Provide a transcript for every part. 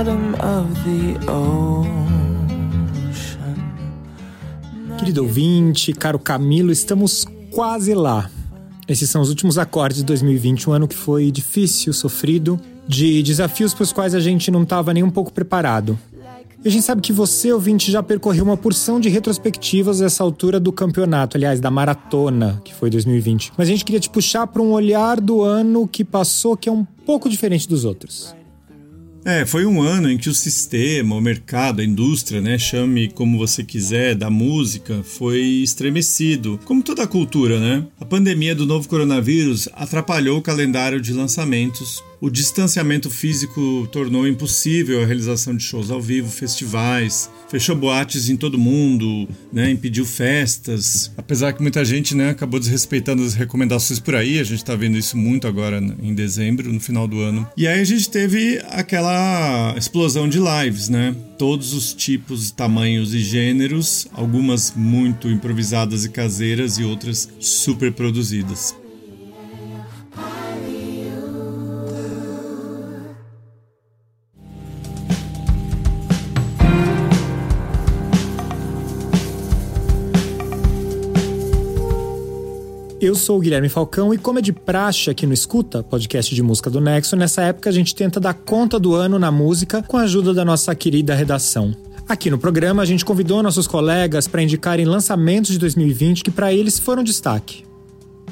bottom of the ocean. Querido ouvinte, caro Camilo, estamos quase lá. Esses são os últimos acordes de 2020, um ano que foi difícil, sofrido, de desafios para os quais a gente não estava nem um pouco preparado. E a gente sabe que você, ouvinte, já percorreu uma porção de retrospectivas nessa altura do campeonato, aliás, da maratona, que foi 2020. Mas a gente queria te puxar para um olhar do ano que passou que é um pouco diferente dos outros. É, foi um ano em que o sistema, o mercado, a indústria, né, chame como você quiser, da música, foi estremecido, como toda a cultura, né? A pandemia do novo coronavírus atrapalhou o calendário de lançamentos, o distanciamento físico tornou impossível a realização de shows ao vivo, festivais, fechou boates em todo mundo, né, impediu festas. Apesar que muita gente né, acabou desrespeitando as recomendações por aí, a gente está vendo isso muito agora em dezembro, no final do ano. E aí a gente teve aquela explosão de lives, né? Todos os tipos, tamanhos e gêneros, algumas muito improvisadas e caseiras e outras super produzidas. Eu sou o Guilherme Falcão e, como é de praxe aqui no Escuta, podcast de música do Nexo, nessa época a gente tenta dar conta do ano na música com a ajuda da nossa querida redação. Aqui no programa a gente convidou nossos colegas para indicarem lançamentos de 2020 que para eles foram destaque.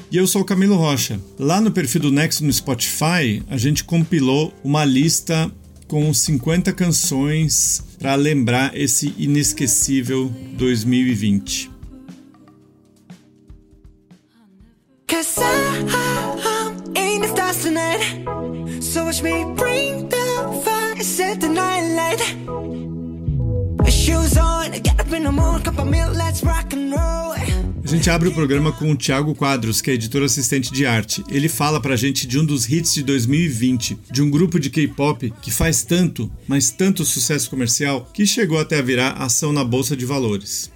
E eu sou o Camilo Rocha. Lá no perfil do Nexo no Spotify, a gente compilou uma lista com 50 canções para lembrar esse inesquecível 2020. Cause I, ain't the stars tonight So watch me bring the fire, set the night light Shoes on, get up in the moon, cup of milk, let's rock and roll a gente abre o programa com o Thiago Quadros, que é editor assistente de arte. Ele fala pra gente de um dos hits de 2020, de um grupo de K-pop que faz tanto, mas tanto sucesso comercial, que chegou até a virar ação na bolsa de valores.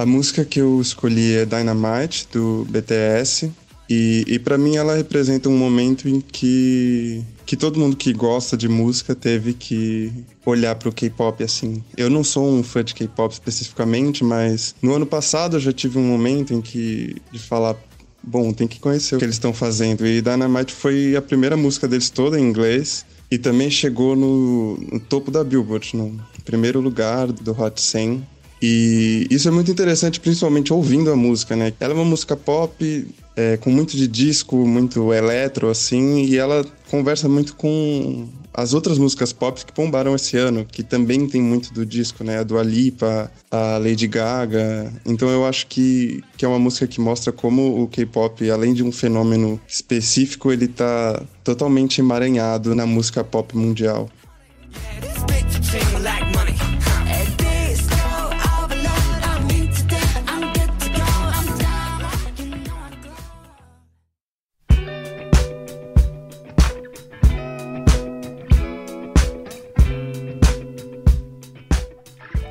A música que eu escolhi é Dynamite, do BTS. E, e para mim ela representa um momento em que, que todo mundo que gosta de música teve que olhar para o K-pop assim. Eu não sou um fã de K-pop especificamente, mas no ano passado eu já tive um momento em que de falar bom, tem que conhecer o que eles estão fazendo. E Dynamite foi a primeira música deles toda em inglês e também chegou no, no topo da Billboard, no primeiro lugar do Hot 100 e isso é muito interessante, principalmente ouvindo a música, né? Ela é uma música pop, é, com muito de disco, muito eletro, assim, e ela conversa muito com as outras músicas pop que bombaram esse ano, que também tem muito do disco, né? A Dua Lipa, a Lady Gaga. Então eu acho que, que é uma música que mostra como o K-pop, além de um fenômeno específico, ele tá totalmente emaranhado na música pop mundial.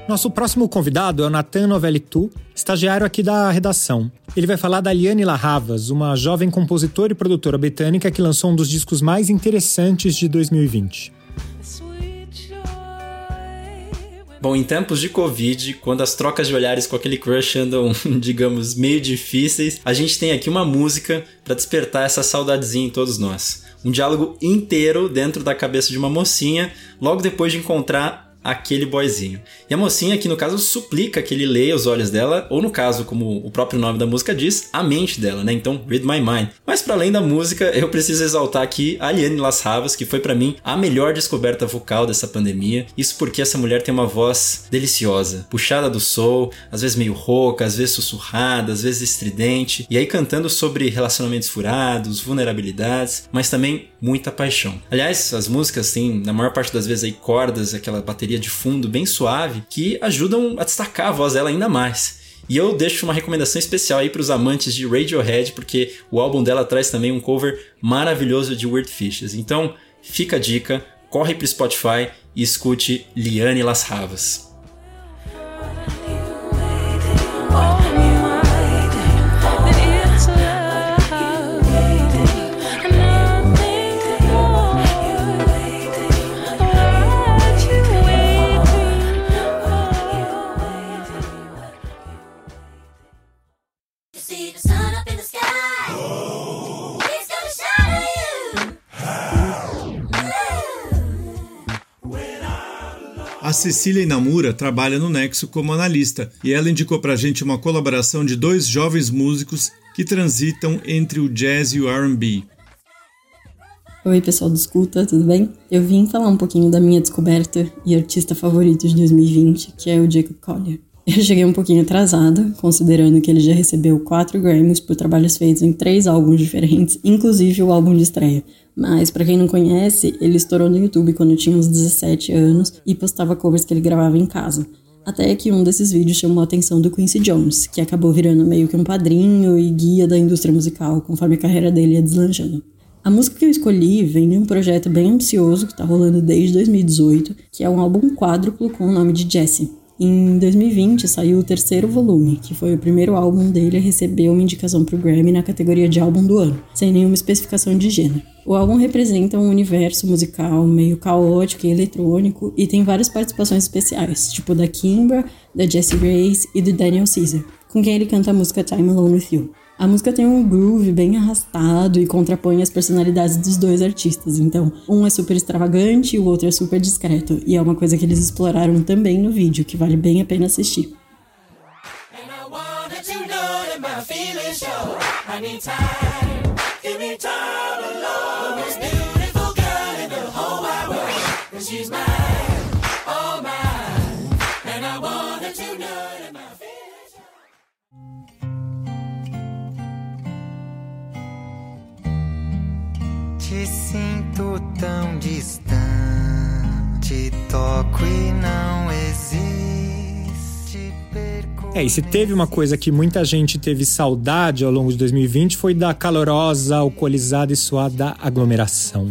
Nosso próximo convidado é o Nathan Novellitu, estagiário aqui da redação. Ele vai falar da Liane Larravas, uma jovem compositora e produtora britânica que lançou um dos discos mais interessantes de 2020. Bom, em tempos de Covid, quando as trocas de olhares com aquele crush andam, digamos, meio difíceis, a gente tem aqui uma música para despertar essa saudadezinha em todos nós. Um diálogo inteiro dentro da cabeça de uma mocinha, logo depois de encontrar aquele boyzinho. E a mocinha, que no caso suplica que ele leia os olhos dela, ou no caso, como o próprio nome da música diz, a mente dela, né? Então, read my mind. Mas para além da música, eu preciso exaltar aqui a Aliane Las Havas, que foi para mim a melhor descoberta vocal dessa pandemia. Isso porque essa mulher tem uma voz deliciosa, puxada do soul, às vezes meio rouca, às vezes sussurrada, às vezes estridente, e aí cantando sobre relacionamentos furados, vulnerabilidades, mas também muita paixão. Aliás, as músicas têm, na maior parte das vezes, aí cordas, aquela bateria de fundo bem suave, que ajudam a destacar a voz dela ainda mais. E eu deixo uma recomendação especial aí para os amantes de Radiohead, porque o álbum dela traz também um cover maravilhoso de Weird Fishes. Então, fica a dica, corre para o Spotify e escute Liane Las Ravas. Cecília Inamura trabalha no Nexo como analista e ela indicou pra gente uma colaboração de dois jovens músicos que transitam entre o jazz e o R&B. Oi, pessoal do Escuta, tudo bem? Eu vim falar um pouquinho da minha descoberta e artista favorito de 2020, que é o Jacob Collier. Eu cheguei um pouquinho atrasada, considerando que ele já recebeu quatro Grammys por trabalhos feitos em três álbuns diferentes, inclusive o álbum de estreia. Mas, para quem não conhece, ele estourou no YouTube quando tinha uns 17 anos e postava covers que ele gravava em casa. Até que um desses vídeos chamou a atenção do Quincy Jones, que acabou virando meio que um padrinho e guia da indústria musical conforme a carreira dele ia deslanchando. A música que eu escolhi vem de um projeto bem ambicioso que está rolando desde 2018, que é um álbum quádruplo com o nome de Jesse. Em 2020 saiu o terceiro volume, que foi o primeiro álbum dele a receber uma indicação para o Grammy na categoria de álbum do ano, sem nenhuma especificação de gênero. O álbum representa um universo musical meio caótico e eletrônico e tem várias participações especiais, tipo da Kimbra, da Jessie Grace e do Daniel Caesar, com quem ele canta a música Time Alone With You. A música tem um groove bem arrastado e contrapõe as personalidades dos dois artistas. Então, um é super extravagante e o outro é super discreto. E é uma coisa que eles exploraram também no vídeo, que vale bem a pena assistir. She's sinto tão distante, toco e não existe. É, e se teve uma coisa que muita gente teve saudade ao longo de 2020 foi da calorosa, alcoolizada e suada aglomeração.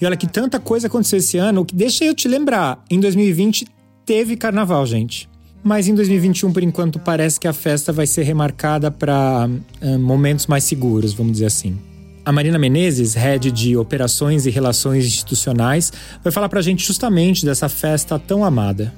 E olha que tanta coisa aconteceu esse ano, que deixa eu te lembrar, em 2020 teve carnaval, gente. Mas em 2021, por enquanto, parece que a festa vai ser remarcada para uh, eh, momentos mais seguros, vamos dizer assim. A Marina Menezes, head de Operações e Relações Institucionais, vai falar para a gente justamente dessa festa tão amada.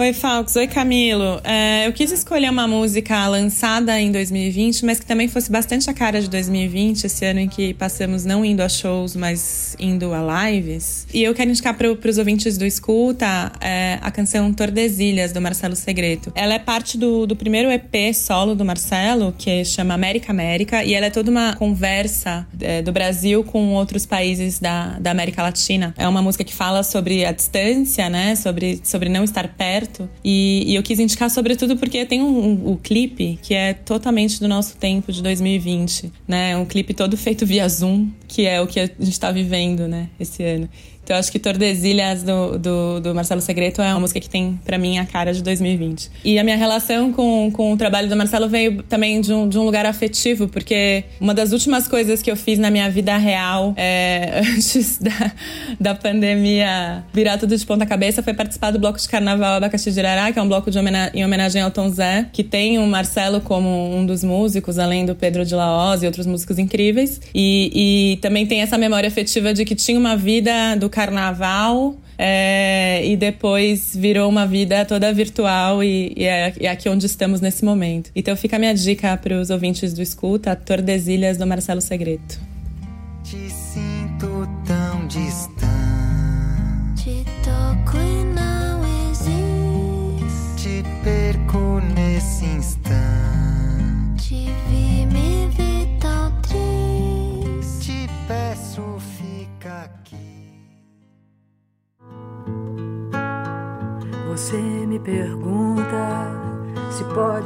Oi, Falcos. Oi, Camilo. É, eu quis escolher uma música lançada em 2020, mas que também fosse bastante a cara de 2020, esse ano em que passamos não indo a shows, mas indo a lives. E eu quero indicar para os ouvintes do Escuta é, a canção Tordesilhas, do Marcelo Segreto. Ela é parte do, do primeiro EP solo do Marcelo, que chama América América, e ela é toda uma conversa é, do Brasil com outros países da, da América Latina. É uma música que fala sobre a distância, né? Sobre, sobre não estar perto e, e eu quis indicar sobretudo porque tem um, um, um, clipe que é totalmente do nosso tempo, de 2020, né? Um clipe todo feito via Zoom, que é o que a gente está vivendo, né? Esse ano. Então eu acho que Tordesilhas do, do, do Marcelo Segreto é uma música que tem para mim a cara de 2020. E a minha relação com, com o trabalho do Marcelo veio também de um, de um lugar afetivo, porque uma das últimas coisas que eu fiz na minha vida real é, antes da, da pandemia virar tudo de ponta cabeça foi participar do bloco de carnaval Abacaxi de Irará, que é um bloco de homena em homenagem ao Tom Zé, que tem o Marcelo como um dos músicos, além do Pedro de Laoz e outros músicos incríveis. E, e também tem essa memória afetiva de que tinha uma vida do carnaval é, e depois virou uma vida toda virtual e, e, é, é, aqui onde estamos nesse momento. Então fica a minha dica para os ouvintes do Escuta, Tordesilhas do Marcelo Segreto.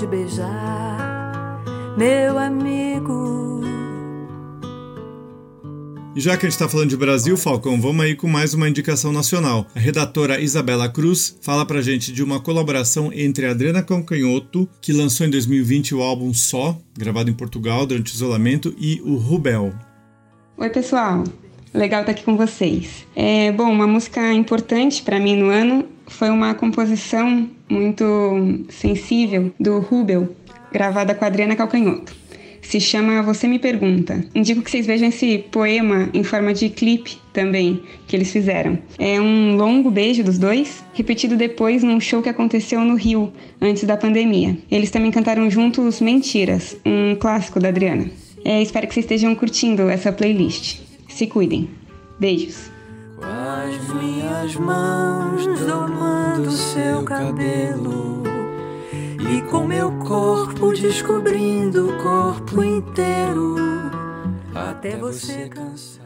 Pode beijar, meu amigo. E já que a gente está falando de Brasil, Falcão, vamos aí com mais uma indicação nacional. A redatora Isabela Cruz fala pra gente de uma colaboração entre a Adriana Cancanhoto, que lançou em 2020 o álbum Só, gravado em Portugal durante o isolamento, e o Rubel. Oi, pessoal. Legal estar aqui com vocês. É, bom, uma música importante para mim no ano foi uma composição muito sensível do Rubel, gravada com a Adriana Calcanhoto. se chama Você Me Pergunta. Indico que vocês vejam esse poema em forma de clipe também que eles fizeram. É um longo beijo dos dois, repetido depois num show que aconteceu no Rio, antes da pandemia. Eles também cantaram juntos Mentiras, um clássico da Adriana. É, espero que vocês estejam curtindo essa playlist. Se cuidem. Beijos. As minhas mãos domando seu cabelo e com meu corpo descobrindo o corpo inteiro até você cansar.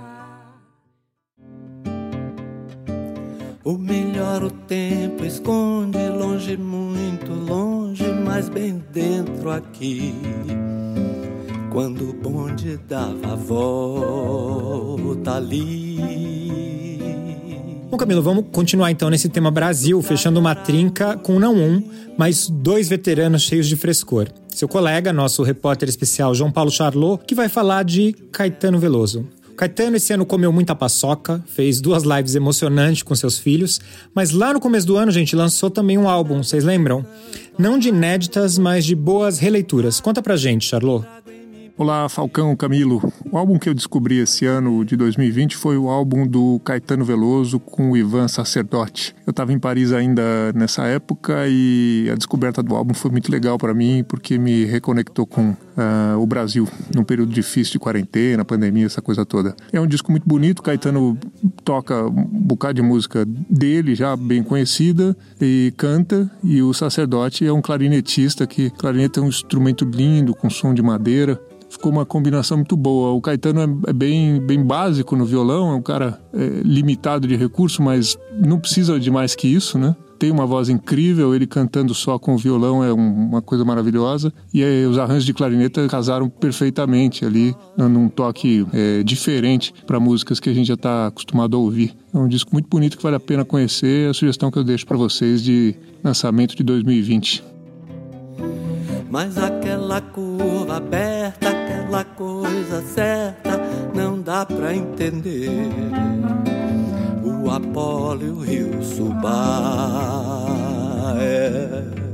O melhor o tempo esconde longe, muito longe, mas bem dentro aqui. Quando o bonde dava a volta ali. Bom, Camilo, vamos continuar então nesse tema Brasil, fechando uma trinca com não um, mas dois veteranos cheios de frescor. Seu colega, nosso repórter especial João Paulo Charlot, que vai falar de Caetano Veloso. Caetano esse ano comeu muita paçoca, fez duas lives emocionantes com seus filhos, mas lá no começo do ano, gente, lançou também um álbum, vocês lembram? Não de inéditas, mas de boas releituras. Conta pra gente, Charlot. Olá, Falcão, Camilo. O álbum que eu descobri esse ano de 2020 foi o álbum do Caetano Veloso com o Ivan Sacerdote. Eu estava em Paris ainda nessa época e a descoberta do álbum foi muito legal para mim porque me reconectou com uh, o Brasil num período difícil de quarentena, pandemia, essa coisa toda. É um disco muito bonito. Caetano toca um bocado de música dele já bem conhecida e canta. E o Sacerdote é um clarinetista que clarinete é um instrumento lindo com som de madeira ficou uma combinação muito boa. O Caetano é, é bem, bem básico no violão, é um cara é, limitado de recurso, mas não precisa de mais que isso, né? Tem uma voz incrível, ele cantando só com o violão é um, uma coisa maravilhosa. E os arranjos de clarineta casaram perfeitamente ali, num toque é, diferente para músicas que a gente já está acostumado a ouvir. É um disco muito bonito que vale a pena conhecer. É a sugestão que eu deixo para vocês de lançamento de 2020. Mas aquela curva aberta, aquela coisa certa, não dá pra entender. O Apolo e o Rio Subá. É.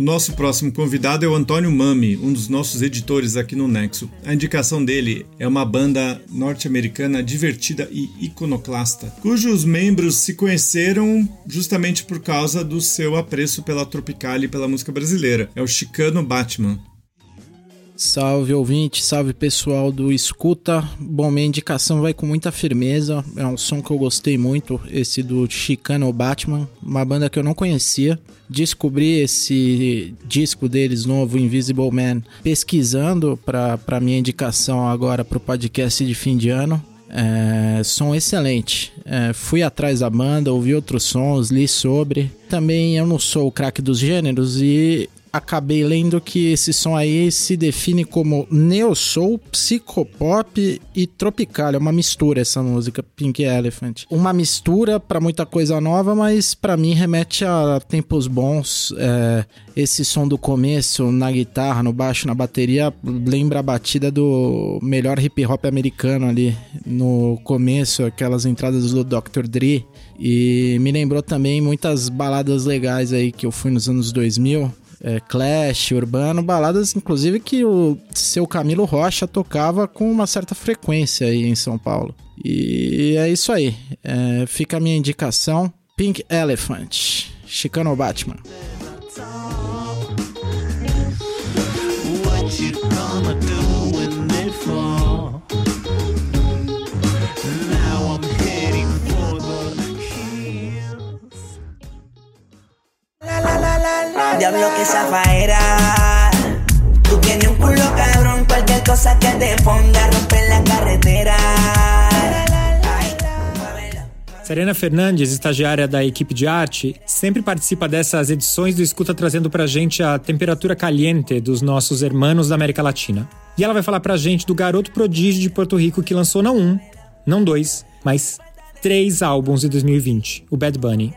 O nosso próximo convidado é o Antônio Mami, um dos nossos editores aqui no Nexo. A indicação dele é uma banda norte-americana divertida e iconoclasta, cujos membros se conheceram justamente por causa do seu apreço pela tropical e pela música brasileira. É o Chicano Batman. Salve ouvinte, salve pessoal do Escuta. Bom, minha indicação vai com muita firmeza. É um som que eu gostei muito, esse do Chicano Batman, uma banda que eu não conhecia. Descobri esse disco deles novo, Invisible Man, pesquisando para minha indicação agora para o podcast de fim de ano. É, som excelente. É, fui atrás da banda, ouvi outros sons, li sobre. Também eu não sou o craque dos gêneros e acabei lendo que esse som aí se define como neo soul, psicopop e tropical. É uma mistura essa música, Pink Elephant. Uma mistura para muita coisa nova, mas para mim remete a tempos bons. É, esse som do começo na guitarra, no baixo, na bateria lembra a batida do melhor hip hop americano ali no começo, aquelas entradas do Dr. Dre. E me lembrou também muitas baladas legais aí que eu fui nos anos 2000 é, Clash, Urbano, baladas inclusive que o seu Camilo Rocha tocava com uma certa frequência aí em São Paulo. E é isso aí. É, fica a minha indicação: Pink Elephant, Chicano Batman. Diablo que zafaera. Tú tienes un culo cabrón, cualquier cosa que te ponga romper la carretera. Serena Fernandes, estagiária da equipe de arte, sempre participa dessas edições do Escuta trazendo pra gente a temperatura caliente dos nossos hermanos da América Latina. E ela vai falar pra gente do garoto prodígio de Porto Rico que lançou não um, não dois, mas três álbuns em 2020, o Bad Bunny.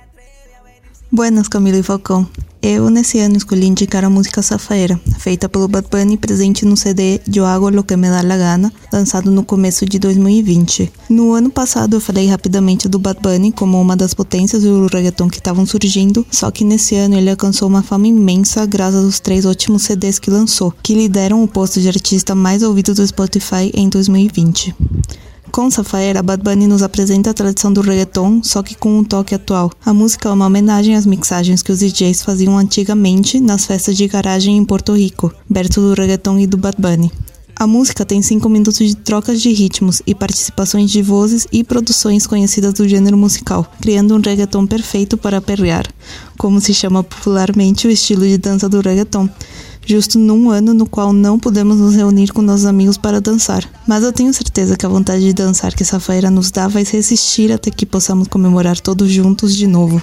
Buenas, Camila e Falcão. Eu, nesse ano, escolhi indicar a música Safaera, feita pelo Bad Bunny presente no CD Eu Hago Lo Que Me Da La Gana, lançado no começo de 2020. No ano passado, eu falei rapidamente do Bad Bunny como uma das potências do reggaeton que estavam surgindo, só que nesse ano ele alcançou uma fama imensa graças aos três últimos CDs que lançou, que lideram o posto de artista mais ouvido do Spotify em 2020. Com Safaera, Bad Bunny nos apresenta a tradição do reggaeton, só que com um toque atual. A música é uma homenagem às mixagens que os DJs faziam antigamente nas festas de garagem em Porto Rico, berço do reggaeton e do Bad Bunny. A música tem 5 minutos de trocas de ritmos e participações de vozes e produções conhecidas do gênero musical, criando um reggaeton perfeito para perrear, como se chama popularmente o estilo de dança do reggaeton justo num ano no qual não podemos nos reunir com nossos amigos para dançar. Mas eu tenho certeza que a vontade de dançar que essa feira nos dá vai resistir até que possamos comemorar todos juntos de novo.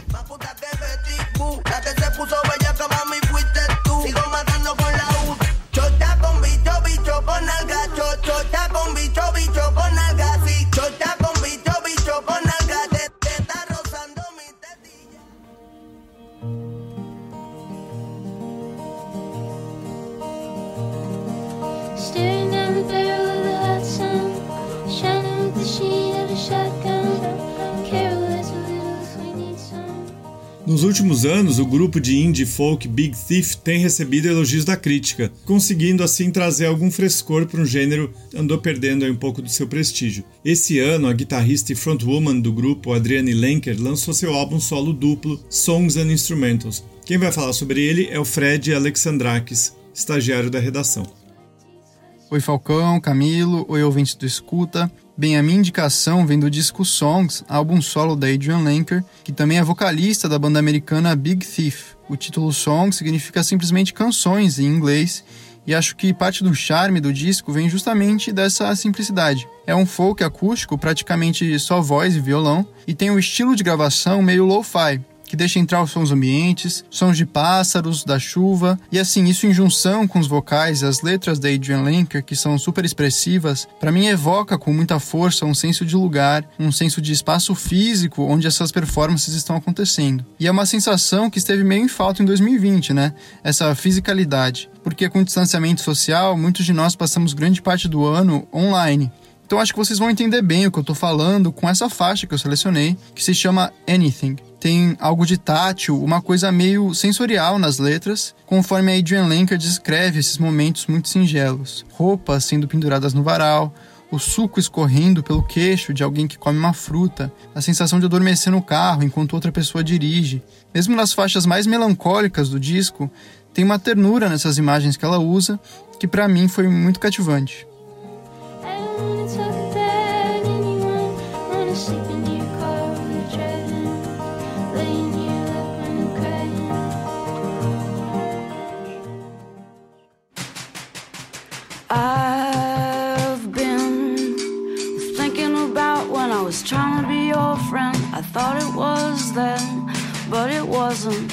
Nos últimos anos, o grupo de indie folk Big Thief tem recebido elogios da crítica, conseguindo assim trazer algum frescor para um gênero que andou perdendo um pouco do seu prestígio. Esse ano, a guitarrista e frontwoman do grupo, Adriane Lenker, lançou seu álbum solo duplo Songs and Instrumentals. Quem vai falar sobre ele é o Fred Alexandrakis, estagiário da redação. Oi Falcão, Camilo, oi ouvintes do Escuta. Bem, a minha indicação vem do disco Songs, álbum solo da Adrian Lenker, que também é vocalista da banda americana Big Thief. O título Song significa simplesmente canções em inglês, e acho que parte do charme do disco vem justamente dessa simplicidade. É um folk acústico, praticamente só voz e violão, e tem um estilo de gravação meio lo-fi, que deixa entrar os sons ambientes, sons de pássaros, da chuva, e assim, isso em junção com os vocais e as letras da Adrian Lenker, que são super expressivas, para mim evoca com muita força um senso de lugar, um senso de espaço físico onde essas performances estão acontecendo. E é uma sensação que esteve meio em falta em 2020, né? Essa fisicalidade. Porque com o distanciamento social, muitos de nós passamos grande parte do ano online. Então acho que vocês vão entender bem o que eu estou falando com essa faixa que eu selecionei, que se chama Anything tem algo de tátil, uma coisa meio sensorial nas letras, conforme a Adrian Lenker descreve esses momentos muito singelos. Roupas sendo penduradas no varal, o suco escorrendo pelo queixo de alguém que come uma fruta, a sensação de adormecer no carro enquanto outra pessoa dirige. Mesmo nas faixas mais melancólicas do disco, tem uma ternura nessas imagens que ela usa que para mim foi muito cativante. I thought it was then, but it wasn't.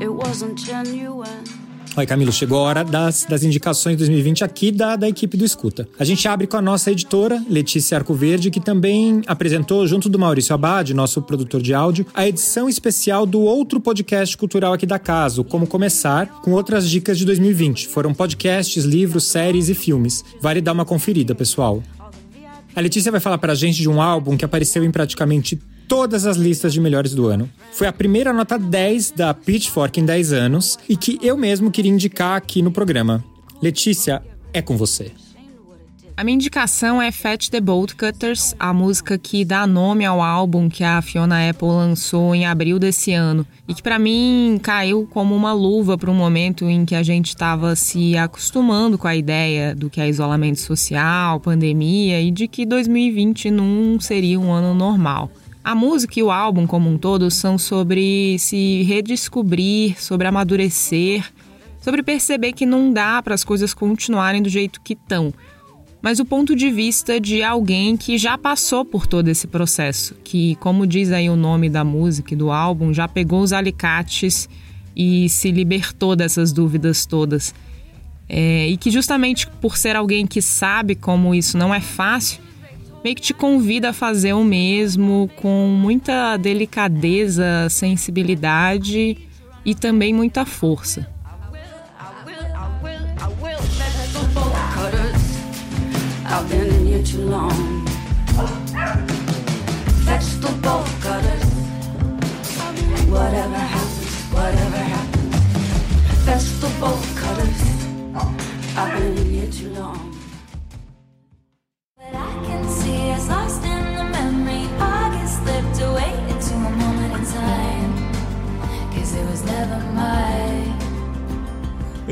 It wasn't genuine. Oi, Camilo, chegou a hora das, das indicações 2020 aqui da, da equipe do Escuta. A gente abre com a nossa editora, Letícia Arcoverde, que também apresentou, junto do Maurício Abad, nosso produtor de áudio, a edição especial do outro podcast cultural aqui da casa, Como Começar, com outras dicas de 2020. Foram podcasts, livros, séries e filmes. Vale dar uma conferida, pessoal. A Letícia vai falar pra gente de um álbum que apareceu em praticamente todas as listas de melhores do ano. Foi a primeira nota 10 da Pitchfork em 10 anos e que eu mesmo queria indicar aqui no programa. Letícia, é com você. A minha indicação é Fat the Bolt Cutters, a música que dá nome ao álbum que a Fiona Apple lançou em abril desse ano e que para mim caiu como uma luva para um momento em que a gente estava se acostumando com a ideia do que é isolamento social, pandemia e de que 2020 não seria um ano normal. A música e o álbum como um todo são sobre se redescobrir, sobre amadurecer, sobre perceber que não dá para as coisas continuarem do jeito que estão mas o ponto de vista de alguém que já passou por todo esse processo, que, como diz aí o nome da música e do álbum, já pegou os alicates e se libertou dessas dúvidas todas. É, e que justamente por ser alguém que sabe como isso não é fácil, meio que te convida a fazer o mesmo com muita delicadeza, sensibilidade e também muita força. I've been in here too long.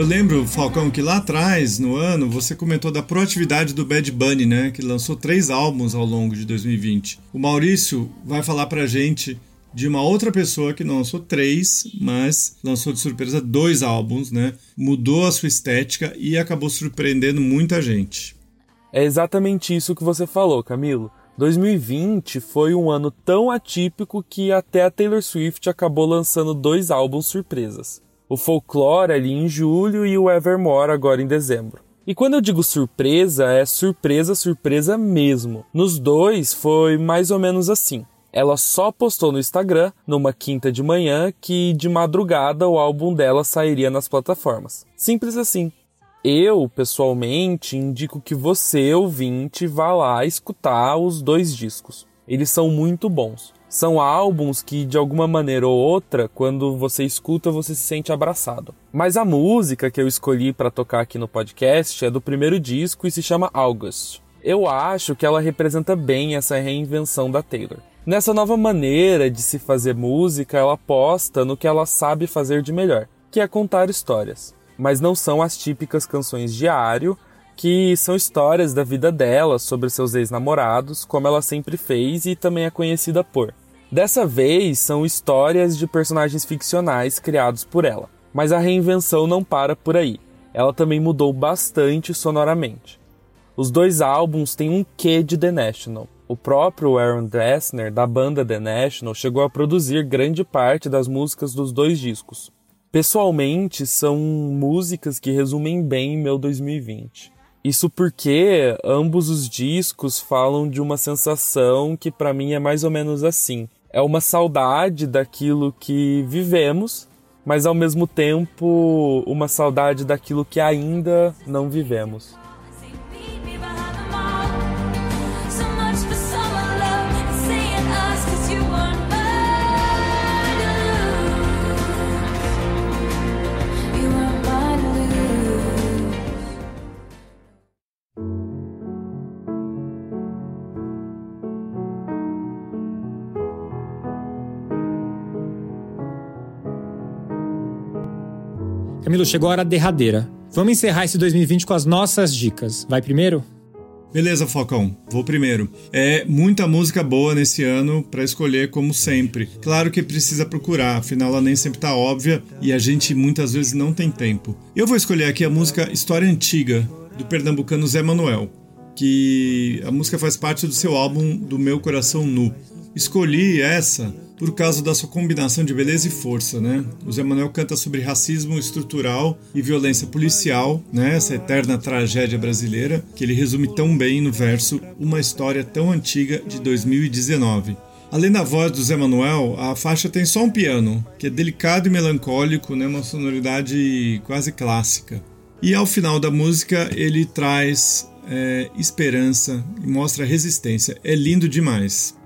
Eu lembro, Falcão, que lá atrás, no ano, você comentou da proatividade do Bad Bunny, né? Que lançou três álbuns ao longo de 2020. O Maurício vai falar pra gente de uma outra pessoa que não lançou três, mas lançou de surpresa dois álbuns, né? Mudou a sua estética e acabou surpreendendo muita gente. É exatamente isso que você falou, Camilo. 2020 foi um ano tão atípico que até a Taylor Swift acabou lançando dois álbuns surpresas o Folklore ali em julho e o Evermore agora em dezembro. E quando eu digo surpresa, é surpresa, surpresa mesmo. Nos dois foi mais ou menos assim. Ela só postou no Instagram, numa quinta de manhã, que de madrugada o álbum dela sairia nas plataformas. Simples assim. Eu, pessoalmente, indico que você, ouvinte, vá lá escutar os dois discos. Eles são muito bons. São álbuns que, de alguma maneira ou outra, quando você escuta, você se sente abraçado. Mas a música que eu escolhi para tocar aqui no podcast é do primeiro disco e se chama August. Eu acho que ela representa bem essa reinvenção da Taylor. Nessa nova maneira de se fazer música, ela aposta no que ela sabe fazer de melhor, que é contar histórias. Mas não são as típicas canções diário, que são histórias da vida dela sobre seus ex-namorados, como ela sempre fez e também é conhecida por. Dessa vez são histórias de personagens ficcionais criados por ela. Mas a reinvenção não para por aí. Ela também mudou bastante sonoramente. Os dois álbuns têm um quê de The National. O próprio Aaron Dessner, da banda The National, chegou a produzir grande parte das músicas dos dois discos. Pessoalmente, são músicas que resumem bem meu 2020. Isso porque ambos os discos falam de uma sensação que para mim é mais ou menos assim. É uma saudade daquilo que vivemos, mas ao mesmo tempo uma saudade daquilo que ainda não vivemos. Camilo, chegou a hora derradeira. Vamos encerrar esse 2020 com as nossas dicas. Vai primeiro? Beleza, Falcão, vou primeiro. É muita música boa nesse ano para escolher, como sempre. Claro que precisa procurar, afinal ela nem sempre tá óbvia e a gente muitas vezes não tem tempo. Eu vou escolher aqui a música História Antiga, do pernambucano Zé Manuel, que a música faz parte do seu álbum Do Meu Coração Nu. Escolhi essa por causa da sua combinação de beleza e força, né? O Zé Manuel canta sobre racismo estrutural e violência policial, né? Essa eterna tragédia brasileira, que ele resume tão bem no verso Uma História Tão Antiga de 2019. Além da voz do Zé Manuel, a faixa tem só um piano, que é delicado e melancólico, né? Uma sonoridade quase clássica. E ao final da música ele traz é, esperança e mostra resistência. É lindo demais.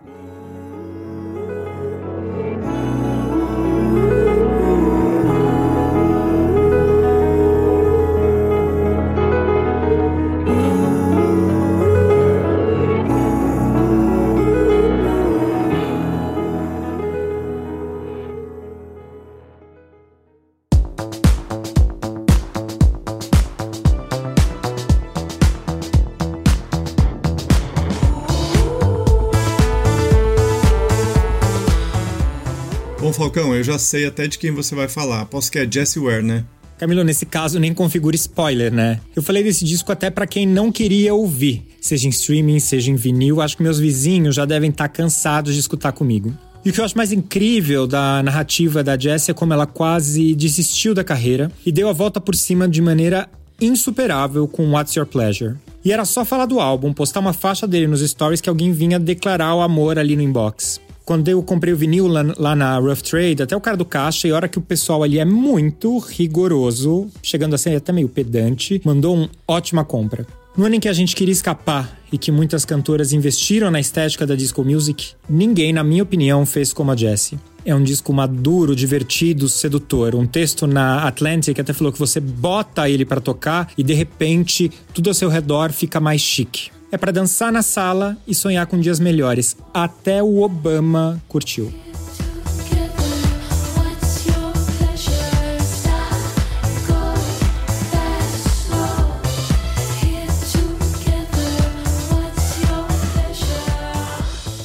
Falcão, eu já sei até de quem você vai falar. Aposto que é Jessie Ware, né? Camilo, nesse caso nem configura spoiler, né? Eu falei desse disco até para quem não queria ouvir, seja em streaming, seja em vinil. Acho que meus vizinhos já devem estar tá cansados de escutar comigo. E o que eu acho mais incrível da narrativa da Jessie é como ela quase desistiu da carreira e deu a volta por cima de maneira insuperável com What's Your Pleasure. E era só falar do álbum, postar uma faixa dele nos stories que alguém vinha declarar o amor ali no inbox. Quando eu comprei o vinil lá, lá, na Rough Trade, até o cara do caixa, e a hora que o pessoal ali é muito rigoroso, chegando a ser até meio pedante, mandou um ótima compra. No ano em que a gente queria escapar e que muitas cantoras investiram na estética da disco music, ninguém, na minha opinião, fez como a Jessie. É um disco maduro, divertido, sedutor. Um texto na Atlantic até falou que você bota ele para tocar e de repente tudo ao seu redor fica mais chique. É para dançar na sala e sonhar com dias melhores. Até o Obama curtiu.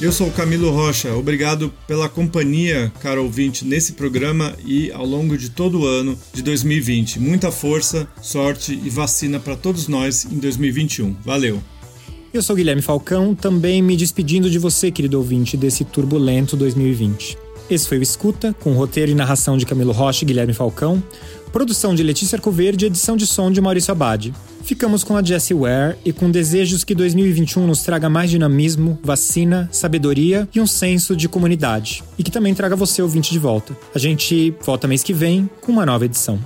Eu sou o Camilo Rocha. Obrigado pela companhia, caro ouvinte, nesse programa e ao longo de todo o ano de 2020. Muita força, sorte e vacina para todos nós em 2021. Valeu! Eu sou Guilherme Falcão, também me despedindo de você, querido ouvinte, desse turbulento 2020. Esse foi o Escuta, com roteiro e narração de Camilo Rocha e Guilherme Falcão, produção de Letícia Arcoverde e edição de som de Maurício Abad. Ficamos com a Jessie Ware e com desejos que 2021 nos traga mais dinamismo, vacina, sabedoria e um senso de comunidade. E que também traga você ouvinte de volta. A gente volta mês que vem com uma nova edição.